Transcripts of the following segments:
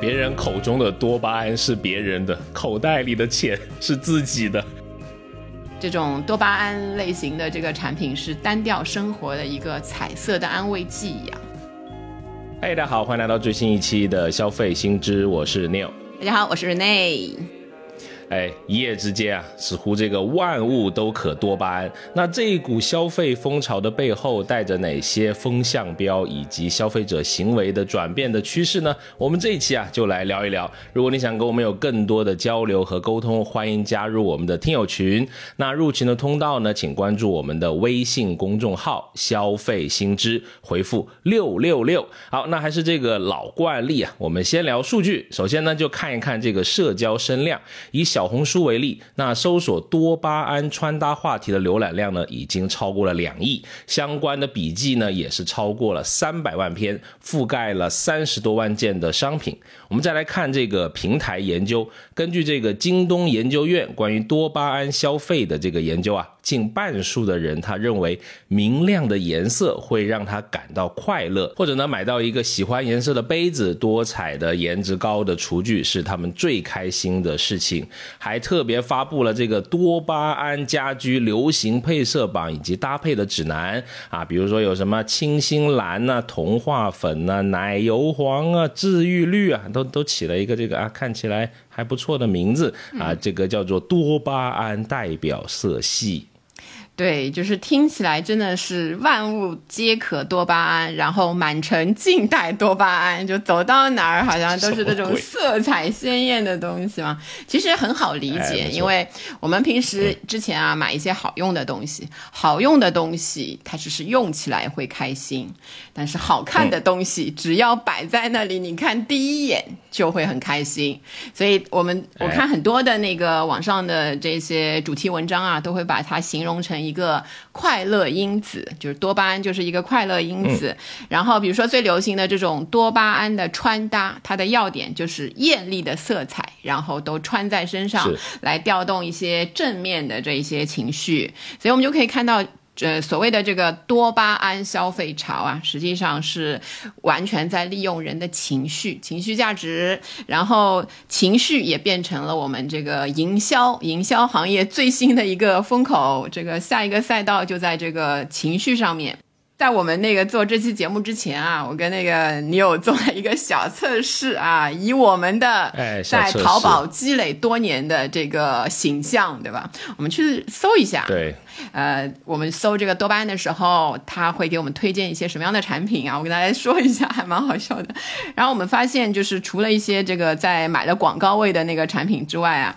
别人口中的多巴胺是别人的，口袋里的钱是自己的。这种多巴胺类型的这个产品是单调生活的一个彩色的安慰剂一样。嗨，大家好，欢迎来到最新一期的消费新知，我是 Neil。大家好，我是 Rene。哎，一夜之间啊，似乎这个万物都可多巴胺。那这一股消费风潮的背后，带着哪些风向标以及消费者行为的转变的趋势呢？我们这一期啊，就来聊一聊。如果你想跟我们有更多的交流和沟通，欢迎加入我们的听友群。那入群的通道呢，请关注我们的微信公众号“消费新知”，回复六六六。好，那还是这个老惯例啊，我们先聊数据。首先呢，就看一看这个社交声量，以小。小红书为例，那搜索多巴胺穿搭话题的浏览量呢，已经超过了两亿，相关的笔记呢，也是超过了三百万篇，覆盖了三十多万件的商品。我们再来看这个平台研究，根据这个京东研究院关于多巴胺消费的这个研究啊。近半数的人，他认为明亮的颜色会让他感到快乐，或者呢，买到一个喜欢颜色的杯子、多彩的、颜值高的厨具是他们最开心的事情。还特别发布了这个多巴胺家居流行配色榜以及搭配的指南啊，比如说有什么清新蓝呐、童话粉呐、奶油黄啊、治愈绿啊，都都起了一个这个啊，看起来还不错的名字啊，这个叫做多巴胺代表色系。对，就是听起来真的是万物皆可多巴胺，然后满城尽带多巴胺，就走到哪儿好像都是这种色彩鲜艳的东西嘛。其实很好理解，因为我们平时之前啊买一些好用的东西，好用的东西它只是用起来会开心，但是好看的东西只要摆在那里，你看第一眼就会很开心。所以我们我看很多的那个网上的这些主题文章啊，都会把它形容成。一个快乐因子，就是多巴胺，就是一个快乐因子。然后，比如说最流行的这种多巴胺的穿搭，它的要点就是艳丽的色彩，然后都穿在身上，来调动一些正面的这一些情绪。所以我们就可以看到。这，所谓的这个多巴胺消费潮啊，实际上是完全在利用人的情绪、情绪价值，然后情绪也变成了我们这个营销、营销行业最新的一个风口。这个下一个赛道就在这个情绪上面。在我们那个做这期节目之前啊，我跟那个女友做了一个小测试啊，以我们的在淘宝积累多年的这个形象，对吧？我们去搜一下。对。呃，我们搜这个多巴胺的时候，他会给我们推荐一些什么样的产品啊？我跟大家说一下，还蛮好笑的。然后我们发现，就是除了一些这个在买的广告位的那个产品之外啊，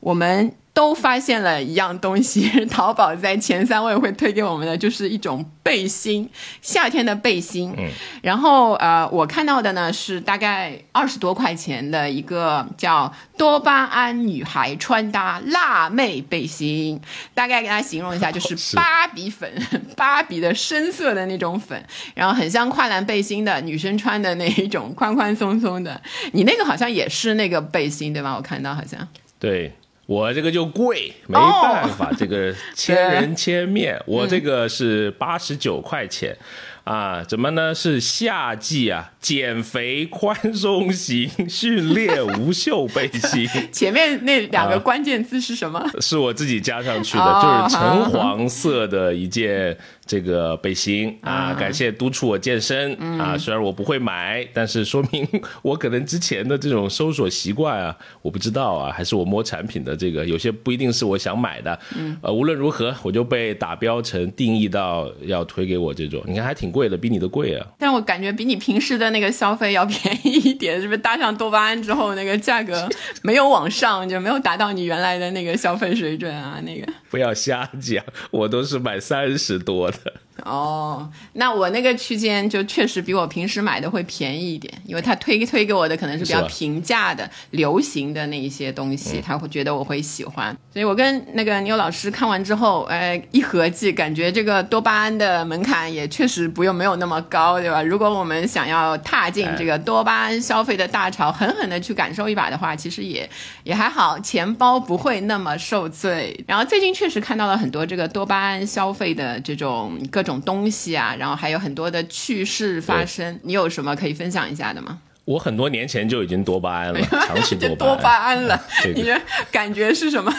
我们。都发现了一样东西，淘宝在前三位会推给我们的就是一种背心，夏天的背心。嗯，然后呃，我看到的呢是大概二十多块钱的一个叫多巴胺女孩穿搭辣妹背心，大概给大家形容一下，就是芭比粉，芭比的深色的那种粉，然后很像跨栏背心的女生穿的那一种宽宽松松的。你那个好像也是那个背心对吧？我看到好像对。我这个就贵，没办法，这个千人千面，我这个是八十九块钱。啊，怎么呢？是夏季啊，减肥宽松型训练无袖背心。前面那两个关键字是什么？是我自己加上去的，就是橙黄色的一件这个背心啊。感谢督促我健身啊，虽然我不会买，但是说明 我可能之前的这种搜索习惯啊，我不知道啊，还是我摸产品的这个有些不一定是我想买的。嗯，呃，无论如何，我就被打标成定义到要推给我这种，你看还挺。贵的比你的贵啊，但我感觉比你平时的那个消费要便宜一点，是不是？搭上多巴胺之后，那个价格没有往上，就没有达到你原来的那个消费水准啊？那个不要瞎讲，我都是买三十多的。哦，那我那个区间就确实比我平时买的会便宜一点，因为他推推给我的可能是比较平价的、流行的那一些东西，他会觉得我会喜欢。所以我跟那个牛老师看完之后，哎，一合计，感觉这个多巴胺的门槛也确实不用没有那么高，对吧？如果我们想要踏进这个多巴胺消费的大潮，狠狠的去感受一把的话，其实也也还好，钱包不会那么受罪。然后最近确实看到了很多这个多巴胺消费的这种各种。东西啊，然后还有很多的趣事发生。你有什么可以分享一下的吗？我很多年前就已经多巴胺了，长期多巴胺。多巴胺了，你的感觉是什么？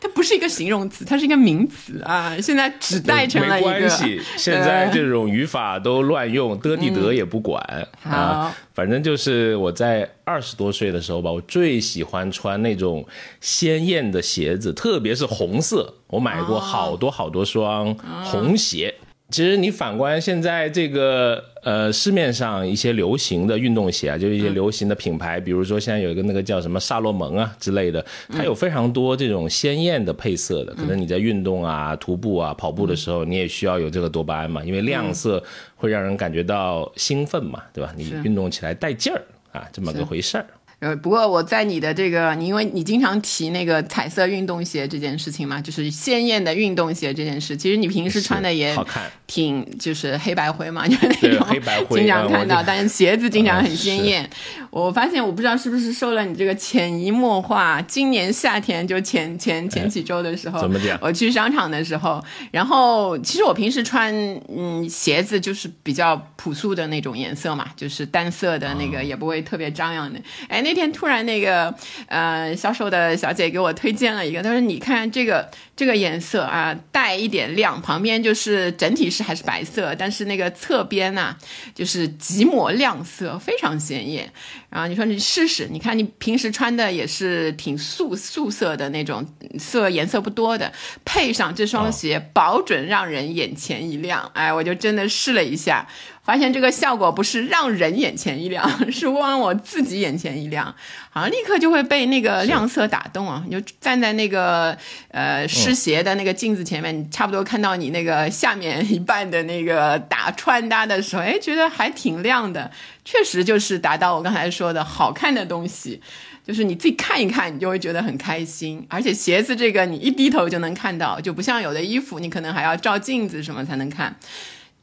它不是一个形容词，它是一个名词啊！现在只代成了一个。没关系，现在这种语法都乱用，的地得也不管啊。反正就是我在二十多岁的时候吧，我最喜欢穿那种鲜艳的鞋子，特别是红色。我买过好多好多双红鞋。其实你反观现在这个呃市面上一些流行的运动鞋啊，就是一些流行的品牌，比如说现在有一个那个叫什么萨洛蒙啊之类的，它有非常多这种鲜艳的配色的。可能你在运动啊、徒步啊、跑步的时候，你也需要有这个多巴胺嘛，因为亮色会让人感觉到兴奋嘛，对吧？你运动起来带劲儿啊，这么个回事儿。呃，不过我在你的这个，你因为你经常提那个彩色运动鞋这件事情嘛，就是鲜艳的运动鞋这件事，其实你平时穿的也好看，挺就是黑白灰嘛，就是那种黑白灰，经常看到，但是鞋子经常很鲜艳。我发现我不知道是不是受了你这个潜移默化，今年夏天就前前前几周的时候，怎么讲？我去商场的时候，然后其实我平时穿嗯鞋子就是比较朴素的那种颜色嘛，就是单色的那个，也不会特别张扬的。哎。那天突然那个呃销售的小姐给我推荐了一个，她说你看这个这个颜色啊带一点亮，旁边就是整体是还是白色，但是那个侧边呐就是极抹亮色，非常鲜艳。然后你说你试试，你看你平时穿的也是挺素素色的那种色颜色不多的，配上这双鞋，保准让人眼前一亮。哎，我就真的试了一下。发现这个效果不是让人眼前一亮，是让我自己眼前一亮，好像立刻就会被那个亮色打动啊！你就站在那个呃湿鞋的那个镜子前面，你差不多看到你那个下面一半的那个打穿搭的时候，哎，觉得还挺亮的，确实就是达到我刚才说的好看的东西，就是你自己看一看，你就会觉得很开心。而且鞋子这个你一低头就能看到，就不像有的衣服你可能还要照镜子什么才能看。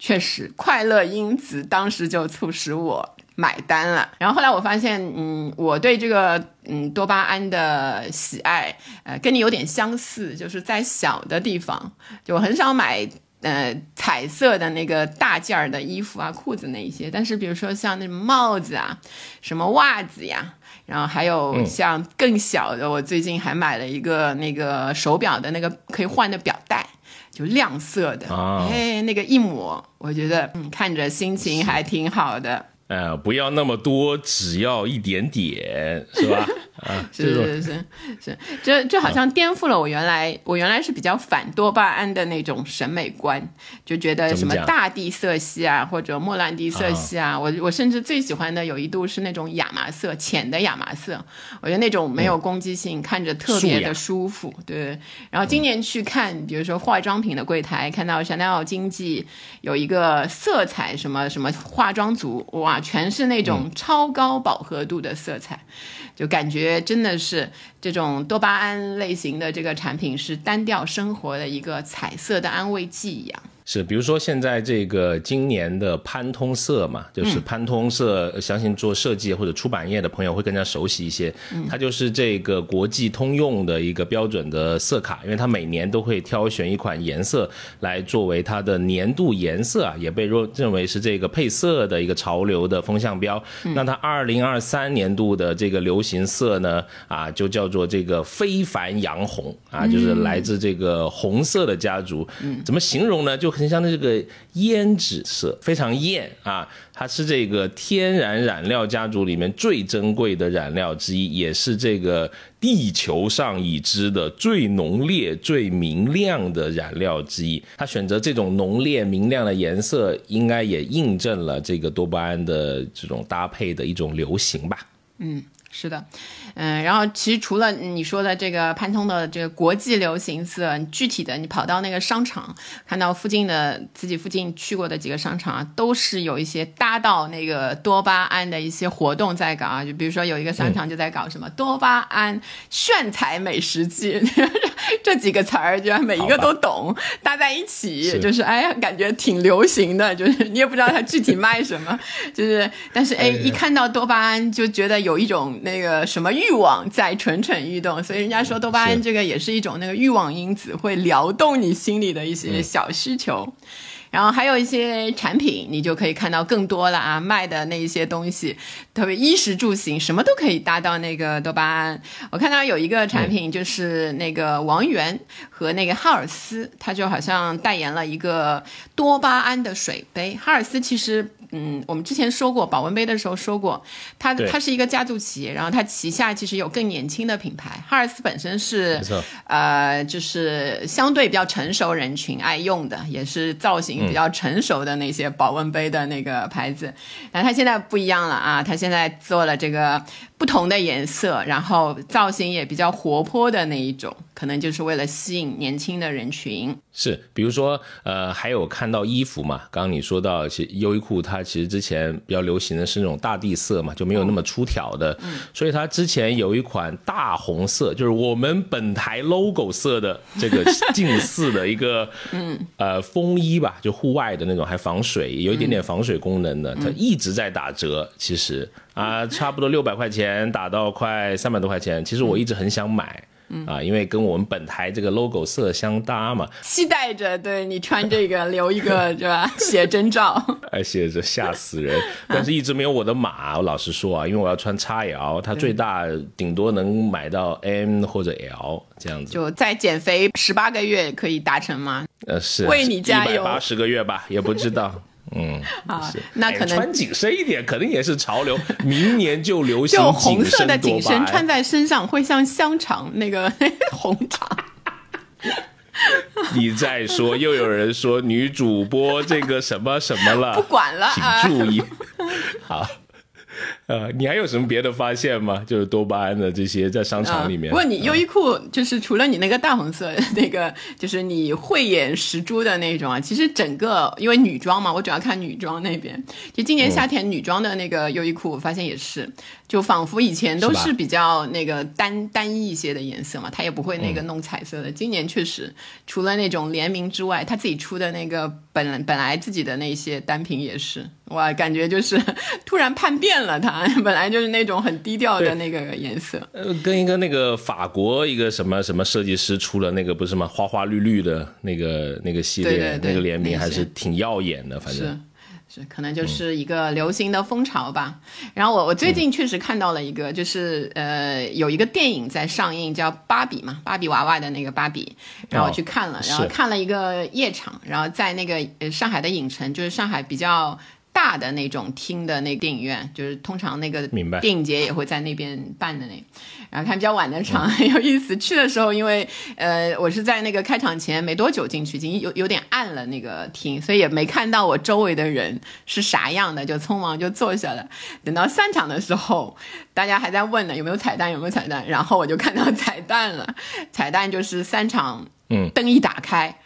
确实，快乐因子当时就促使我买单了。然后后来我发现，嗯，我对这个嗯多巴胺的喜爱，呃，跟你有点相似，就是在小的地方，就很少买呃彩色的那个大件儿的衣服啊、裤子那一些。但是比如说像那种帽子啊、什么袜子呀，然后还有像更小的，我最近还买了一个那个手表的那个可以换的表带。就亮色的，哎，那个一抹，我觉得嗯，看着心情还挺好的。呃，不要那么多，只要一点点，是吧？啊，是是是是，这这好像颠覆了我原来我原来是比较反多巴胺的那种审美观，就觉得什么大地色系啊，或者莫兰迪色系啊，我我甚至最喜欢的有一度是那种亚麻色，浅的亚麻色，我觉得那种没有攻击性，看着特别的舒服。对，然后今年去看，比如说化妆品的柜台，看到 Chanel 经济有一个色彩什么什么化妆组，哇，全是那种超高饱和度的色彩。就感觉真的是这种多巴胺类型的这个产品是单调生活的一个彩色的安慰剂一样。是，比如说现在这个今年的潘通色嘛，就是潘通色，相信做设计或者出版业的朋友会更加熟悉一些。它就是这个国际通用的一个标准的色卡，因为它每年都会挑选一款颜色来作为它的年度颜色啊，也被认认为是这个配色的一个潮流的风向标。那它二零二三年度的这个流行色呢，啊，就叫做这个非凡洋红啊，就是来自这个红色的家族。怎么形容呢？就很像的这个胭脂色，非常艳啊！它是这个天然染料家族里面最珍贵的染料之一，也是这个地球上已知的最浓烈、最明亮的染料之一。它选择这种浓烈、明亮的颜色，应该也印证了这个多巴胺的这种搭配的一种流行吧？嗯。是的，嗯，然后其实除了你说的这个潘通的这个国际流行色，具体的你跑到那个商场，看到附近的自己附近去过的几个商场啊，都是有一些搭到那个多巴胺的一些活动在搞啊，就比如说有一个商场就在搞什么多巴胺炫彩美食季，这几个词儿居然每一个都懂，搭在一起就是哎呀，感觉挺流行的，就是你也不知道它具体卖什么，就是但是哎，一看到多巴胺就觉得有一种。那个什么欲望在蠢蠢欲动，所以人家说多巴胺这个也是一种那个欲望因子，会撩动你心里的一些小需求。然后还有一些产品，你就可以看到更多了啊，卖的那一些东西，特别衣食住行什么都可以搭到那个多巴胺。我看到有一个产品就是那个王源和那个哈尔斯，他就好像代言了一个多巴胺的水杯。哈尔斯其实。嗯，我们之前说过保温杯的时候说过，它它是一个家族企业，然后它旗下其实有更年轻的品牌。哈尔斯本身是呃，就是相对比较成熟人群爱用的，也是造型比较成熟的那些保温杯的那个牌子。那它现在不一样了啊，它现在做了这个。不同的颜色，然后造型也比较活泼的那一种，可能就是为了吸引年轻的人群。是，比如说，呃，还有看到衣服嘛？刚刚你说到，其实优衣库它其实之前比较流行的是那种大地色嘛，就没有那么出挑的。嗯。所以它之前有一款大红色，就是我们本台 logo 色的这个近似的一个，嗯，呃，风衣吧，就户外的那种，还防水，有一点点防水功能的，它一直在打折，其实。啊，差不多六百块钱打到快三百多块钱，其实我一直很想买，啊，因为跟我们本台这个 logo 色相搭嘛。期待着对你穿这个留一个是吧？写真照。哎，写着吓死人，但是一直没有我的码。我老实说啊，因为我要穿 XL，它最大顶多能买到 M 或者 L 这样子。就在减肥十八个月可以达成吗？呃，是为你加油。八十个月吧，也不知道。嗯，啊，那可能穿紧身一点，肯定也是潮流。明年就流行就红色的紧身，穿在身上会像香肠那个 红肠。你再说，又有人说女主播这个什么什么了？不管了，请注意。好。呃，你还有什么别的发现吗？就是多巴胺的这些在商场里面。不过你优衣库就是除了你那个大红色那个，就是你慧眼识珠的那种啊。其实整个因为女装嘛，我主要看女装那边。就今年夏天女装的那个优衣库，我发现也是，就仿佛以前都是比较那个单单一一些的颜色嘛，它也不会那个弄彩色的。今年确实除了那种联名之外，他自己出的那个本本来自己的那些单品也是。哇，感觉就是突然叛变了，他本来就是那种很低调的那个颜色。呃，跟一个那个法国一个什么什么设计师出了那个不是吗？花花绿绿的那个那个系列，那个联名还是挺耀眼的，反正。是，可能就是一个流行的风潮吧。然后我我最近确实看到了一个，就是呃有一个电影在上映，叫《芭比》嘛，芭比娃娃的那个芭比。然后我去看了，然后看了一个夜场，然后在那个上海的影城，就是上海比较。大的那种厅的那电影院，就是通常那个电影节也会在那边办的那，然后看比较晚的场很 有意思。去的时候，因为呃我是在那个开场前没多久进去，已经有有点暗了那个厅，所以也没看到我周围的人是啥样的，就匆忙就坐下了。等到散场的时候，大家还在问呢有没有彩蛋有没有彩蛋，然后我就看到彩蛋了，彩蛋就是三场，嗯，灯一打开。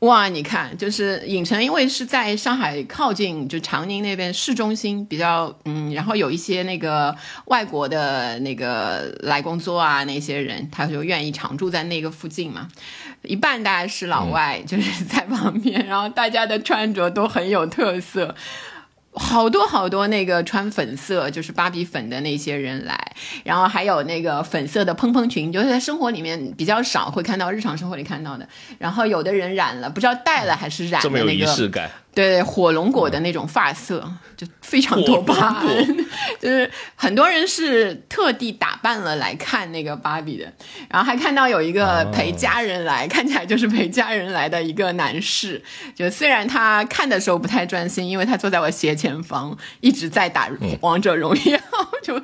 哇，你看，就是影城，因为是在上海靠近就长宁那边市中心，比较嗯，然后有一些那个外国的那个来工作啊，那些人他就愿意常住在那个附近嘛。一半大概是老外，就是在旁边，然后大家的穿着都很有特色。好多好多那个穿粉色就是芭比粉的那些人来，然后还有那个粉色的蓬蓬裙，就是在生活里面比较少会看到，日常生活里看到的。然后有的人染了，不知道戴了还是染的那个。这么有仪式感。对火龙果的那种发色，就非常多巴胺，就是很多人是特地打扮了来看那个芭比的，然后还看到有一个陪家人来，看起来就是陪家人来的一个男士，就虽然他看的时候不太专心，因为他坐在我斜前方，一直在打王者荣耀，就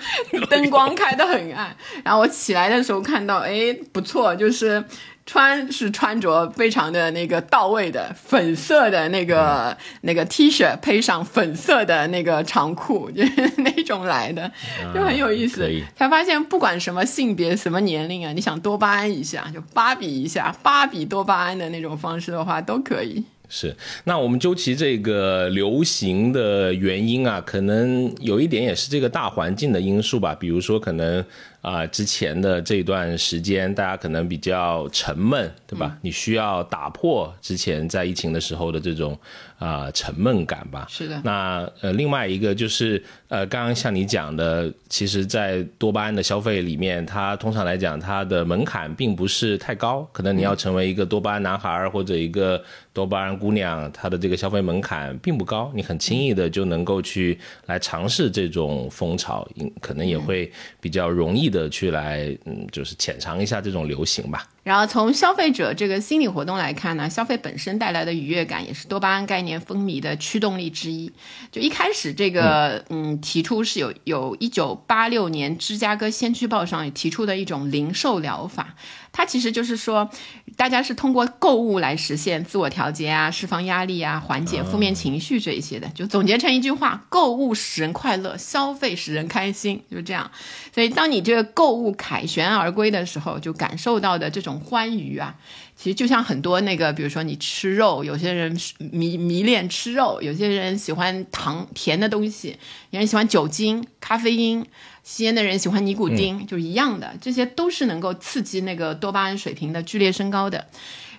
灯光开的很暗，然后我起来的时候看到，哎，不错，就是。穿是穿着非常的那个到位的粉色的那个那个 T 恤，配上粉色的那个长裤，就是那种来的，就很有意思。才发现不管什么性别、什么年龄啊，你想多巴胺一下，就芭比一下，芭比多巴胺的那种方式的话，都可以。是，那我们究其这个流行的原因啊，可能有一点也是这个大环境的因素吧，比如说可能。啊，之前的这段时间，大家可能比较沉闷，对吧？你需要打破之前在疫情的时候的这种啊沉闷感吧。是的。那呃，另外一个就是呃，刚刚像你讲的，其实，在多巴胺的消费里面，它通常来讲，它的门槛并不是太高。可能你要成为一个多巴胺男孩或者一个多巴胺姑娘，她的这个消费门槛并不高，你很轻易的就能够去来尝试这种风潮，可能也会比较容易。的去来，嗯，就是浅尝一下这种流行吧。然后从消费者这个心理活动来看呢，消费本身带来的愉悦感也是多巴胺概念风靡的驱动力之一。就一开始这个，嗯，提出是有有一九八六年芝加哥先驱报上也提出的一种零售疗法。它其实就是说，大家是通过购物来实现自我调节啊、释放压力啊、缓解负面情绪这一些的。就总结成一句话：购物使人快乐，消费使人开心，就是这样。所以，当你这个购物凯旋而归的时候，就感受到的这种欢愉啊，其实就像很多那个，比如说你吃肉，有些人迷迷恋吃肉，有些人喜欢糖甜的东西，有人喜欢酒精、咖啡因。吸烟的人喜欢尼古丁，就是一样的，这些都是能够刺激那个多巴胺水平的剧烈升高的。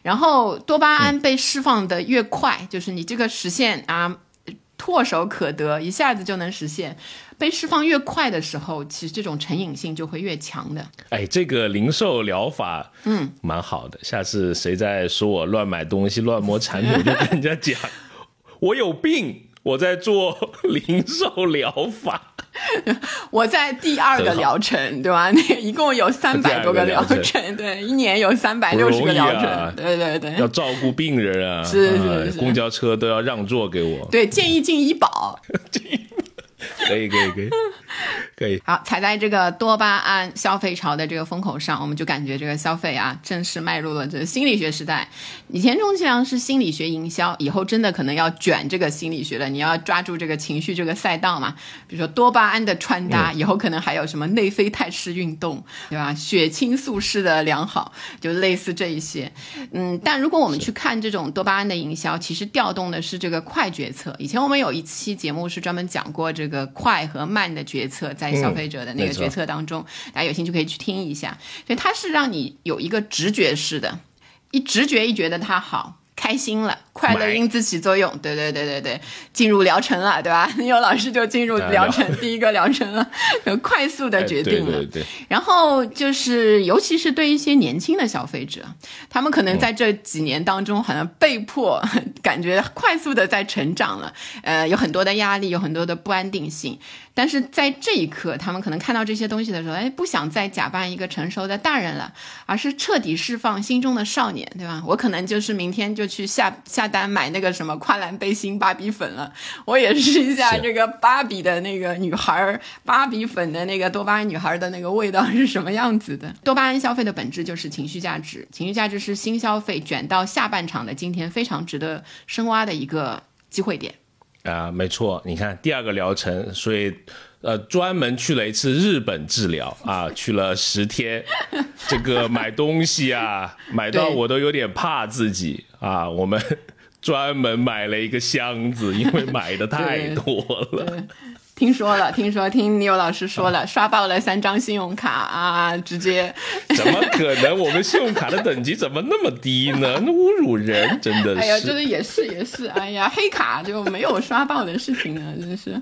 然后多巴胺被释放的越快，就是你这个实现啊，唾手可得，一下子就能实现。被释放越快的时候，其实这种成瘾性就会越强的。哎，这个零售疗法，嗯，蛮好的。下次谁再说我乱买东西、乱摸产品，我就跟人家讲，我有病。我在做零售疗法，我在第二个疗程，对吧？那一共有三百多个疗程，对，一年有三百六十个疗程，对对对，要照顾病人啊，是是是，公交车都要让座给我，对，建议进医保。可以可以可以 可以，好，踩在这个多巴胺消费潮的这个风口上，我们就感觉这个消费啊，正式迈入了这个心理学时代。以前充其量是心理学营销，以后真的可能要卷这个心理学了。你要抓住这个情绪这个赛道嘛？比如说多巴胺的穿搭，以后可能还有什么内啡肽式运动，对吧？血清素式的良好，就类似这一些。嗯，但如果我们去看这种多巴胺的营销，其实调动的是这个快决策。以前我们有一期节目是专门讲过这个。快和慢的决策，在消费者的那个决策当中，大家有兴趣可以去听一下。所以它是让你有一个直觉式的，一直觉一觉得它好。开心了，快乐因子起作用，对对对对对，进入疗程了，对吧？有老师就进入疗程，第一个疗程了，快速的决定了。然后就是，尤其是对一些年轻的消费者，他们可能在这几年当中，好像被迫 感觉快速的在成长了，呃，有很多的压力，有很多的不安定性。但是在这一刻，他们可能看到这些东西的时候，哎，不想再假扮一个成熟的大人了，而是彻底释放心中的少年，对吧？我可能就是明天就去下下单买那个什么跨栏背心芭比粉了，我也试一下这个芭比的那个女孩芭比粉的那个多巴胺女孩的那个味道是什么样子的。多巴胺消费的本质就是情绪价值，情绪价值是新消费卷到下半场的今天非常值得深挖的一个机会点。啊，没错，你看第二个疗程，所以呃，专门去了一次日本治疗啊，去了十天，这个买东西啊，买到我都有点怕自己啊。我们专门买了一个箱子，因为买的太 多了。听说了，听说听牛老师说了，刷爆了三张信用卡啊，直接 怎么可能？我们信用卡的等级怎么那么低呢？那侮辱人，真的是。哎呀，真的也是也是，哎呀，黑卡就没有刷爆的事情呢，真是。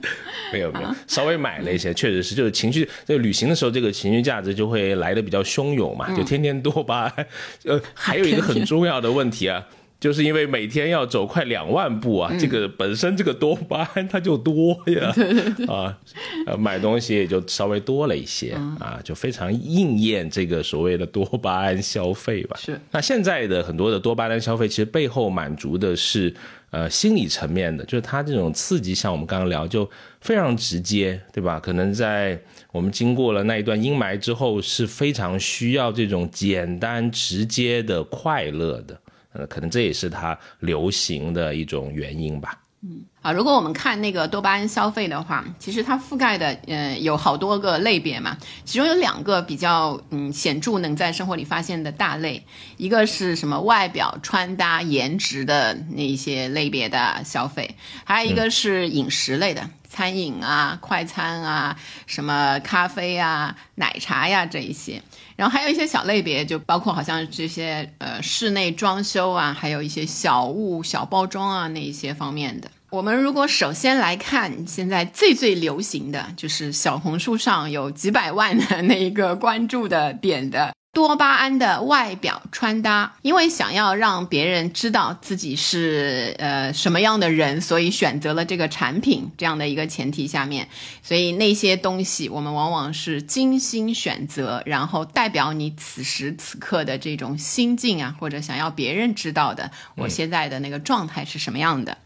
没有没有，稍微买了一些，确实是，就是情绪，就旅行的时候，这个情绪价值就会来的比较汹涌嘛，就天天多巴胺。呃，还有一个很重要的问题啊。就是因为每天要走快两万步啊，这个本身这个多巴胺它就多呀，啊，呃，买东西也就稍微多了一些啊，就非常应验这个所谓的多巴胺消费吧。是。那现在的很多的多巴胺消费，其实背后满足的是呃心理层面的，就是它这种刺激，像我们刚刚聊，就非常直接，对吧？可能在我们经过了那一段阴霾之后，是非常需要这种简单直接的快乐的。呃，可能这也是它流行的一种原因吧。嗯，啊，如果我们看那个多巴胺消费的话，其实它覆盖的，呃，有好多个类别嘛。其中有两个比较，嗯，显著能在生活里发现的大类，一个是什么外表穿搭、颜值的那一些类别的消费，还有一个是饮食类的。餐饮啊、快餐啊、什么咖啡啊、奶茶呀这一些。然后还有一些小类别，就包括好像这些呃室内装修啊，还有一些小物、小包装啊那一些方面的。我们如果首先来看现在最最流行的就是小红书上有几百万的那一个关注的点的。多巴胺的外表穿搭，因为想要让别人知道自己是呃什么样的人，所以选择了这个产品这样的一个前提下面，所以那些东西我们往往是精心选择，然后代表你此时此刻的这种心境啊，或者想要别人知道的我现在的那个状态是什么样的。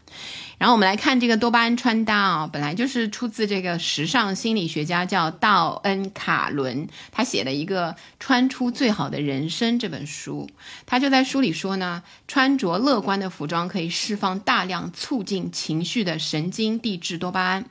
然后我们来看这个多巴胺穿搭啊，本来就是出自这个时尚心理学家叫道恩·卡伦，他写的一个《穿出最好的人生》这本书，他就在书里说呢，穿着乐观的服装可以释放大量促进情绪的神经递质多巴胺。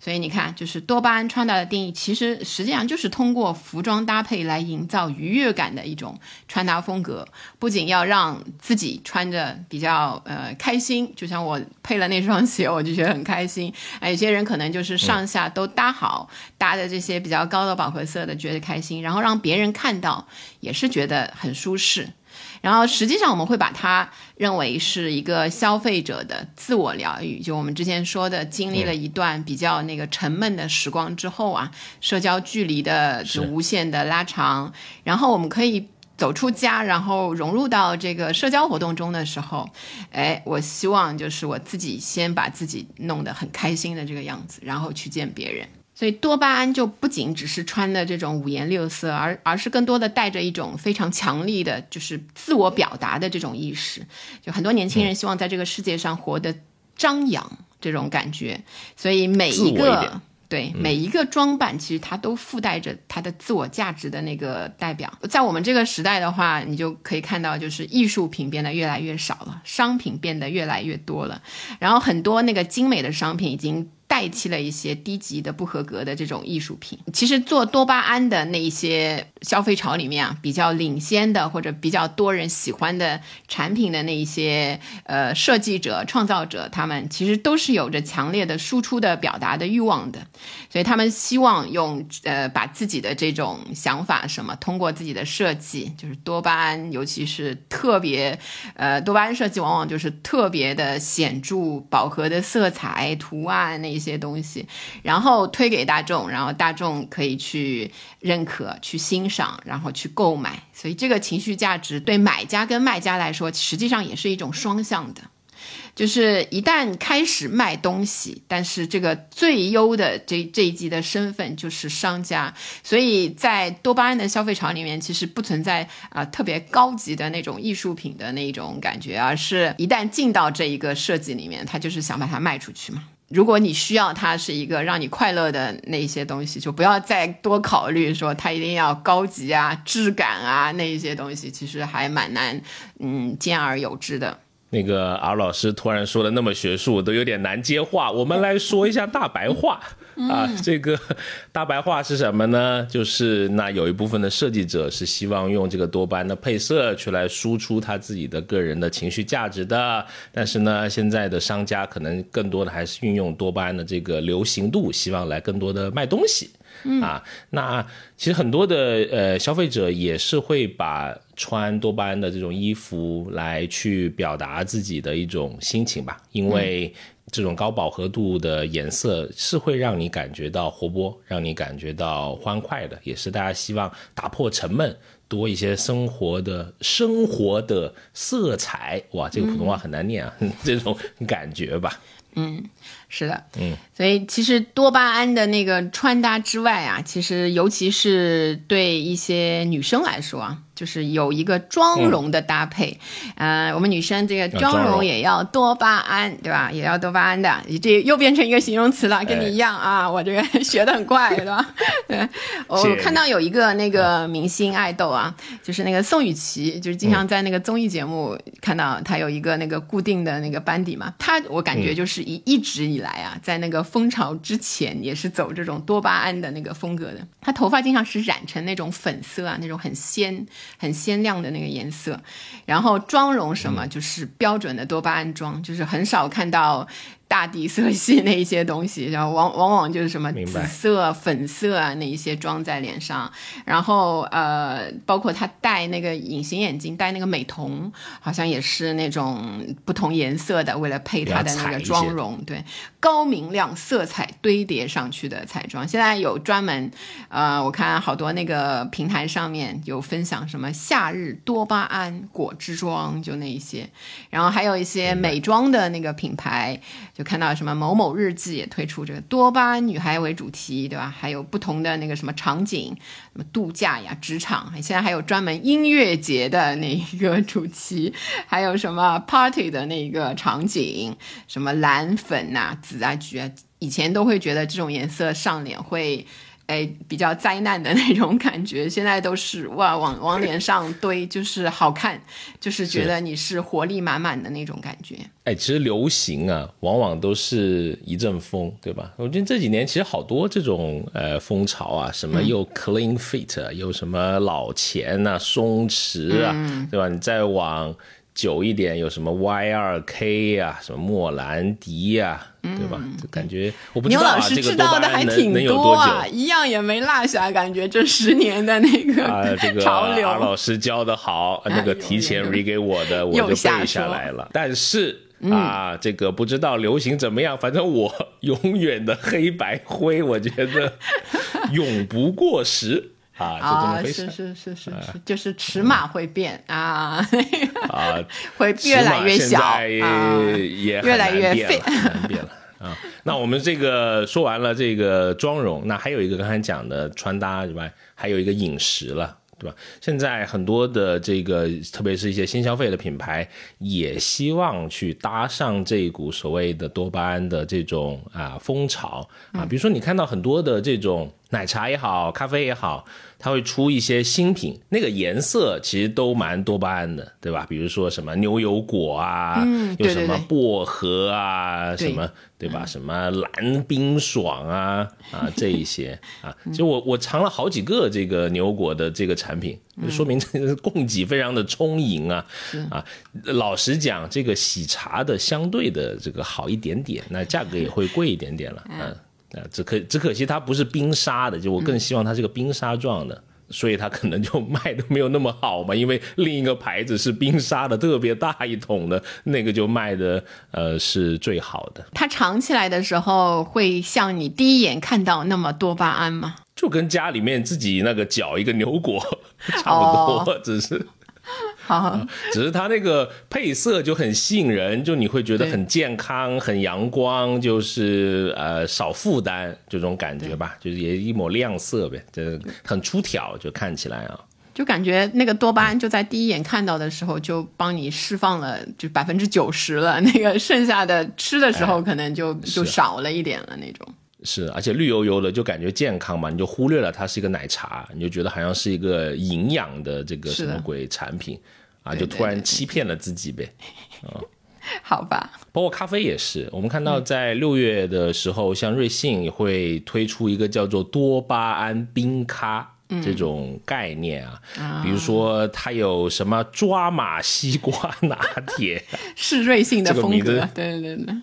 所以你看，就是多巴胺穿搭的定义，其实实际上就是通过服装搭配来营造愉悦感的一种穿搭风格。不仅要让自己穿着比较呃开心，就像我配了那双鞋，我就觉得很开心。啊有些人可能就是上下都搭好，搭的这些比较高的饱和色的，觉得开心，然后让别人看到也是觉得很舒适。然后实际上我们会把它认为是一个消费者的自我疗愈，就我们之前说的，经历了一段比较那个沉闷的时光之后啊，社交距离的就无限的拉长，然后我们可以走出家，然后融入到这个社交活动中的时候，哎，我希望就是我自己先把自己弄得很开心的这个样子，然后去见别人。所以多巴胺就不仅只是穿的这种五颜六色，而而是更多的带着一种非常强力的，就是自我表达的这种意识。就很多年轻人希望在这个世界上活得张扬这种感觉，所以每一个对每一个装扮，其实它都附带着它的自我价值的那个代表。在我们这个时代的话，你就可以看到，就是艺术品变得越来越少了，商品变得越来越多了，然后很多那个精美的商品已经。代替了一些低级的不合格的这种艺术品。其实做多巴胺的那一些消费潮里面啊，比较领先的或者比较多人喜欢的产品的那一些呃设计者、创造者，他们其实都是有着强烈的输出的表达的欲望的。所以他们希望用呃把自己的这种想法什么，通过自己的设计，就是多巴胺，尤其是特别呃多巴胺设计，往往就是特别的显著、饱和的色彩、图案那。一些东西，然后推给大众，然后大众可以去认可、去欣赏，然后去购买。所以这个情绪价值对买家跟卖家来说，实际上也是一种双向的。就是一旦开始卖东西，但是这个最优的这这一级的身份就是商家。所以在多巴胺的消费潮里面，其实不存在啊特别高级的那种艺术品的那种感觉，而是一旦进到这一个设计里面，他就是想把它卖出去嘛。如果你需要它是一个让你快乐的那一些东西，就不要再多考虑说它一定要高级啊、质感啊那一些东西，其实还蛮难，嗯，兼而有之的。那个敖老师突然说的那么学术，都有点难接话。我们来说一下大白话啊，这个大白话是什么呢？就是那有一部分的设计者是希望用这个多巴胺的配色去来输出他自己的个人的情绪价值的，但是呢，现在的商家可能更多的还是运用多巴胺的这个流行度，希望来更多的卖东西。啊，那其实很多的呃消费者也是会把穿多巴胺的这种衣服来去表达自己的一种心情吧，因为这种高饱和度的颜色是会让你感觉到活泼，让你感觉到欢快的，也是大家希望打破沉闷，多一些生活的生活的色彩。哇，这个普通话很难念啊，这种感觉吧。嗯，是的，嗯，所以其实多巴胺的那个穿搭之外啊，其实尤其是对一些女生来说啊。就是有一个妆容的搭配，呃，我们女生这个妆容也要多巴胺，对吧？也要多巴胺的，这又变成一个形容词了，跟你一样啊，我这个 学的很快，对吧？对，我看到有一个那个明星爱豆啊，就是那个宋雨琦，就是经常在那个综艺节目看到他有一个那个固定的那个班底嘛，他我感觉就是一一直以来啊，在那个风潮之前也是走这种多巴胺的那个风格的，他头发经常是染成那种粉色啊，那种很鲜。很鲜亮的那个颜色，然后妆容什么就是标准的多巴胺妆，就是很少看到大地色系那一些东西，然后往往往就是什么紫色、粉色啊那一些装在脸上，然后呃，包括他戴那个隐形眼镜，戴那个美瞳，好像也是那种不同颜色的，为了配他的那个妆容，对，高明亮色彩堆叠上去的彩妆。现在有专门，呃，我看好多那个平台上面有分享什么夏日多巴胺果汁妆，就那一些，然后还有一些美妆的那个品牌。就看到什么某某日记也推出这个多巴胺女孩为主题，对吧？还有不同的那个什么场景，什么度假呀、职场，现在还有专门音乐节的那个 主题，还有什么 party 的那个场景，什么蓝粉啊、紫啊、橘啊，以前都会觉得这种颜色上脸会。哎，比较灾难的 那种感觉，现在都是哇，往往脸上堆，就是好看，就是觉得你是活力满满的那种感觉。哎，其实流行啊，往往都是一阵风，对吧？我觉得这几年其实好多这种呃风潮啊，什么又 clean fit，、啊又什么老钱啊、松弛啊，对吧？你再往久一点，有什么 Y 二 K 呀，什么莫兰迪呀、对吧？就感觉我不知道啊，牛老师这个多知道的巴胺能还挺能有多久？啊，一样也没落下，感觉这十年的那个啊，这个潮流。阿老师教的好，那个提前呦 re 给我的，我就背下来了。但是啊，这个不知道流行怎么样，反正我永远的黑白灰，我觉得永不过时啊，就这么啊，回事是是是是是，就是尺码会变啊，啊。会越来越小也越来越变变了。啊，那我们这个说完了这个妆容，那还有一个刚才讲的穿搭之外，还有一个饮食了。对吧？现在很多的这个，特别是一些新消费的品牌，也希望去搭上这一股所谓的多巴胺的这种啊风潮啊。比如说，你看到很多的这种奶茶也好，咖啡也好，它会出一些新品，那个颜色其实都蛮多巴胺的，对吧？比如说什么牛油果啊，嗯有什么薄荷啊，对什么对吧？什么蓝冰爽啊啊这一些 啊，其实我我尝了好几个这个牛果的这个产品，就说明这个供给非常的充盈啊啊。老实讲，这个喜茶的相对的这个好一点点，那价格也会贵一点点了，嗯。啊，只可只可惜它不是冰沙的，就我更希望它是个冰沙状的，所以它可能就卖的没有那么好嘛。因为另一个牌子是冰沙的，特别大一桶的那个就卖的呃是最好的，它尝起来的时候会像你第一眼看到那么多巴胺吗？就跟家里面自己那个搅一个牛果 差不多，只是 好，只是它那个配色就很吸引人，就你会觉得很健康、很阳光，就是呃少负担这种感觉吧，就是也一抹亮色呗，这很出挑，就看起来啊。就感觉那个多巴胺就在第一眼看到的时候就帮你释放了，就百分之九十了，那个剩下的吃的时候可能就、就少了一点了那种。是，而且绿油油的，就感觉健康嘛，你就忽略了它是一个奶茶，你就觉得好像是一个营养的这个什么鬼产品啊，就突然欺骗了自己呗。好吧，包括咖啡也是，我们看到在六月的时候，像瑞幸也会推出一个叫做多巴胺冰咖。这种概念啊，比如说它有什么抓马西瓜拿铁，是瑞幸的风格，对对对。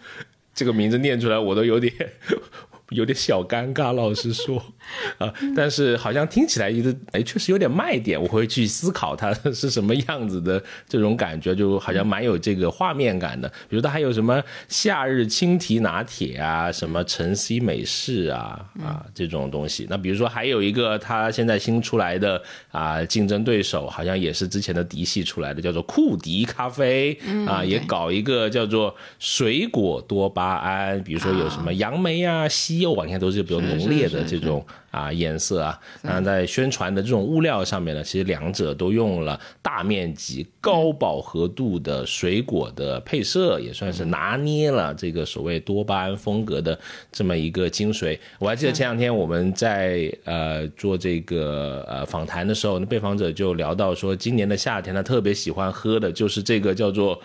这个名字念出来我都有点 有点小尴尬，老实说 啊，但是好像听起来一直哎，确实有点卖点，我会去思考它是什么样子的这种感觉，就好像蛮有这个画面感的。比如它还有什么夏日青提拿铁啊，什么晨曦美式啊啊这种东西。那比如说还有一个它现在新出来的啊竞争对手，好像也是之前的嫡系出来的，叫做库迪咖啡啊，也搞一个叫做水果多巴胺，比如说有什么杨梅啊、西柚啊，你看都是比较浓烈的这种啊颜色啊。那在宣传的这种物料上面呢，其实两者都用了大面积、高饱和度的水果的配色，也算是拿捏了这个所谓多巴胺风格的这么一个精髓。我还记得前两天我们在呃做这个呃访谈的时候，那被访者就聊到说，今年的夏天他特别喜欢喝的就是这个叫做。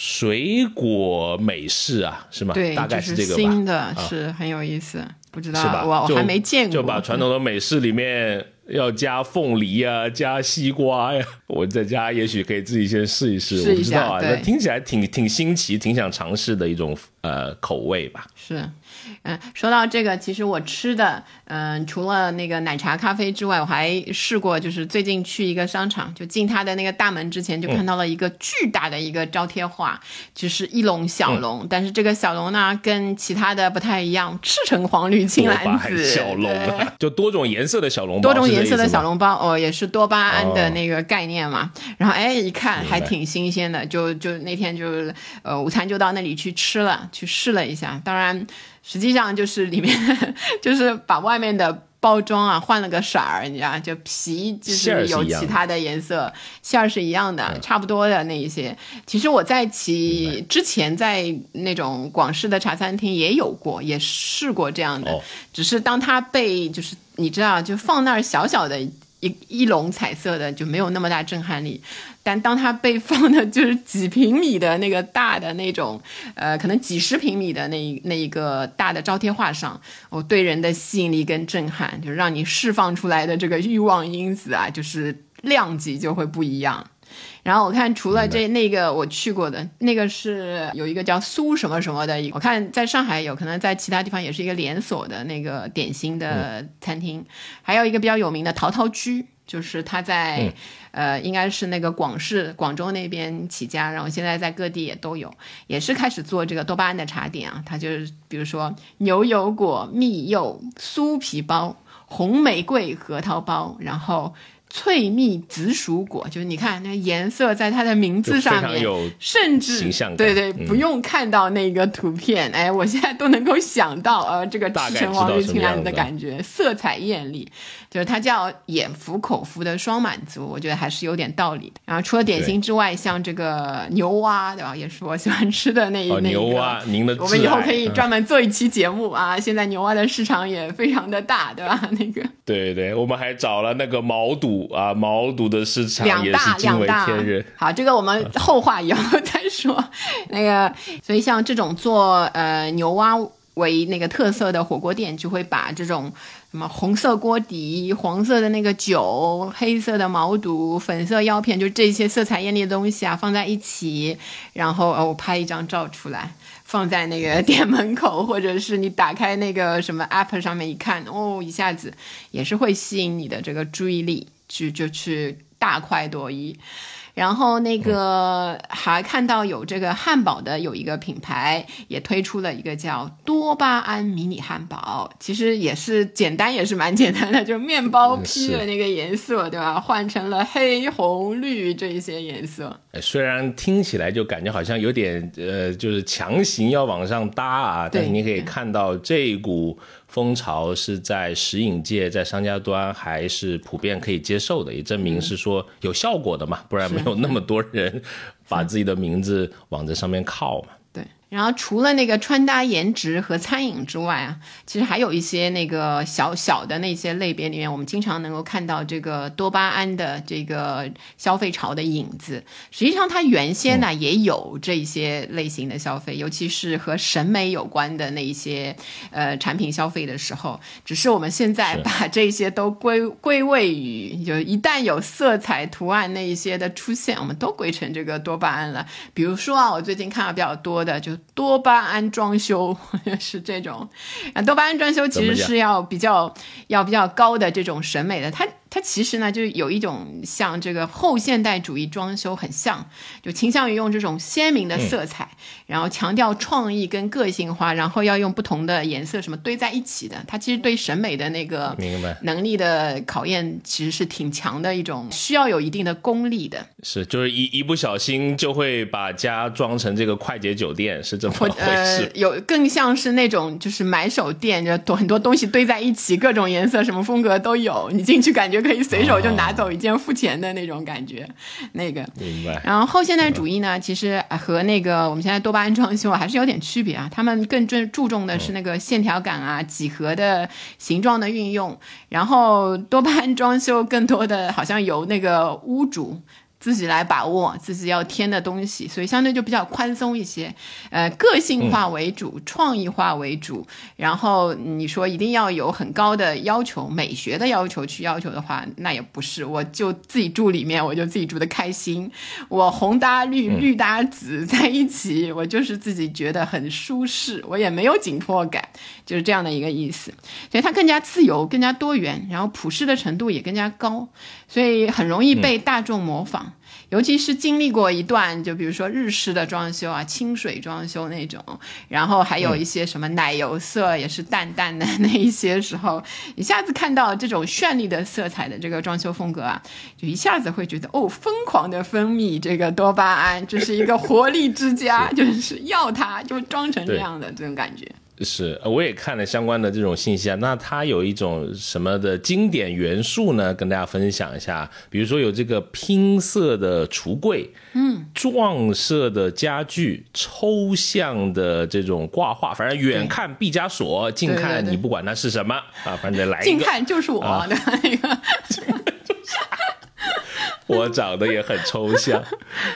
水果美式啊，是吗？对，大概是这个吧。新的，是很有意思。不知道？我我还没见过。就把传统的美式里面要加凤梨啊，加西瓜呀、我在家也许可以自己先试一试。试一下我不知道啊，听起来挺挺新奇，挺想尝试的一种呃口味吧。是，嗯，说到这个，其实我吃的，嗯，除了那个奶茶咖啡之外，我还试过，就是最近去一个商场，就进它的那个大门之前，就看到了一个巨大的一个招贴画，就是一笼小龙，但是这个小龙呢，跟其他的不太一样，赤橙黄绿青蓝紫小龙，就多种颜色的小笼包，多种颜色的小笼包，哦，也是多巴胺的那个概念嘛。然后哎，一看还挺新鲜的，就就那天就呃午餐就到那里去吃了，去试了一下，当然。实际上就是里面 就是把外面的包装啊换了个色儿，你知道，就皮就是有其他的颜色，馅儿是一样的，差不多的那一些。其实我在其之前在那种广式的茶餐厅也有过，也试过这样的，只是当它被就是你知道，就放那儿小小的。一一笼彩色的就没有那么大震撼力，但当它被放的就是 几平米的那个大的那种，呃，可能几十平米的那那一个大的招贴画上，哦，对人的吸引力跟震撼，就让你释放出来的这个欲望因子啊，就是量级就会不一样。然后我看，除了这那个我去过的那个是有一个叫苏什么什么的，我看在上海有可能在其他地方也是一个连锁的那个点心的餐厅，还有一个比较有名的陶陶居，就是他在呃应该是那个广式广州那边起家，然后现在在各地也都有，也是开始做这个多巴胺的茶点啊，它就是比如说牛油果蜜柚酥皮包、红玫瑰核桃包，然后。翠蜜紫薯果，就是你看那颜色，在它的名字上面，甚至对对，不用看到那个图片，哎，我现在都能够想到，呃，这个赤橙黄绿青蓝的感觉，色彩艳丽。就是它叫眼福口福的双满足，我觉得还是有点道理的。然后除了点心之外，像这个牛蛙，对吧？也是我喜欢吃的那一那个。牛蛙，您的我们以后可以专门做一期节目啊！现在牛蛙的市场也非常的大，对吧？那个。对对，我们还找了那个毛肚啊，毛肚的市场也是两大两大。好，这个我们后话以后再说。那个，所以像这种做呃牛蛙为那个特色的火锅店，就会把这种。什么红色锅底、黄色的那个酒、黑色的毛肚、粉色药片，就这些色彩艳丽的东西啊，放在一起，然后呃，我拍一张照出来，放在那个店门口，或者是你打开那个什么 app 上面一看，哦，一下子也是会吸引你的这个注意力，去就去大快朵颐。然后那个还看到有这个汉堡的有一个品牌也推出了一个叫多巴胺迷你汉堡，其实也是简单，也是蛮简单的，就是面包坯的那个颜色，对吧？换成了黑红绿这一些颜色。虽然听起来就感觉好像有点呃，就是强行要往上搭啊，但是你可以看到这一股。风潮是在食饮界，在商家端还是普遍可以接受的，也证明是说有效果的嘛，不然没有那么多人把自己的名字往这上面靠嘛。然后除了那个穿搭、颜值和餐饮之外啊，其实还有一些那个小小的那些类别里面，我们经常能够看到这个多巴胺的这个消费潮的影子。实际上，它原先呢也有这一些类型的消费，尤其是和审美有关的那一些呃产品消费的时候，只是我们现在把这些都归归位于，就一旦有色彩图案那一些的出现，我们都归成这个多巴胺了。比如说啊，我最近看到比较多的就。多巴胺装修 是这种，啊，多巴胺装修其实是要比较要比较高的这种审美的，它。它其实呢，就是有一种像这个后现代主义装修很像，就倾向于用这种鲜明的色彩，然后强调创意跟个性化，然后要用不同的颜色什么堆在一起的。它其实对审美的那个能力的考验其实是挺强的一种，需要有一定的功力的。是，就是一一不小心就会把家装成这个快捷酒店，是这么回事。有更像是那种就是买手店，就多很多东西堆在一起，各种颜色、什么风格都有，你进去感觉。可以随手就拿走一件付钱的那种感觉，那个。明白。然后后现代主义呢，其实和那个我们现在多巴胺装修还是有点区别啊。他们更注注重的是那个线条感啊、几何的形状的运用。然后多巴胺装修更多的好像由那个屋主。自己来把握自己要添的东西，所以相对就比较宽松一些，呃，个性化为主，创意化为主。然后你说一定要有很高的要求，美学的要求去要求的话，那也不是。我就自己住里面，我就自己住的开心。我红搭绿，绿搭紫在一起，我就是自己觉得很舒适，我也没有紧迫感，就是这样的一个意思。所以它更加自由，更加多元，然后普适的程度也更加高，所以很容易被大众模仿。尤其是经历过一段，就比如说日式的装修啊，清水装修那种，然后还有一些什么奶油色，也是淡淡的那一些时候，一下子看到这种绚丽的色彩的这个装修风格啊，就一下子会觉得哦，疯狂的分泌这个多巴胺，这是一个活力之家，就是要它就装成这样的这种感觉。是，我也看了相关的这种信息啊。那它有一种什么的经典元素呢？跟大家分享一下。比如说有这个拼色的橱柜，嗯，撞色的家具，抽象的这种挂画，反正远看毕加索，近看你不管它是什么啊，反正来一个，近看就是我的那个。我长得也很抽象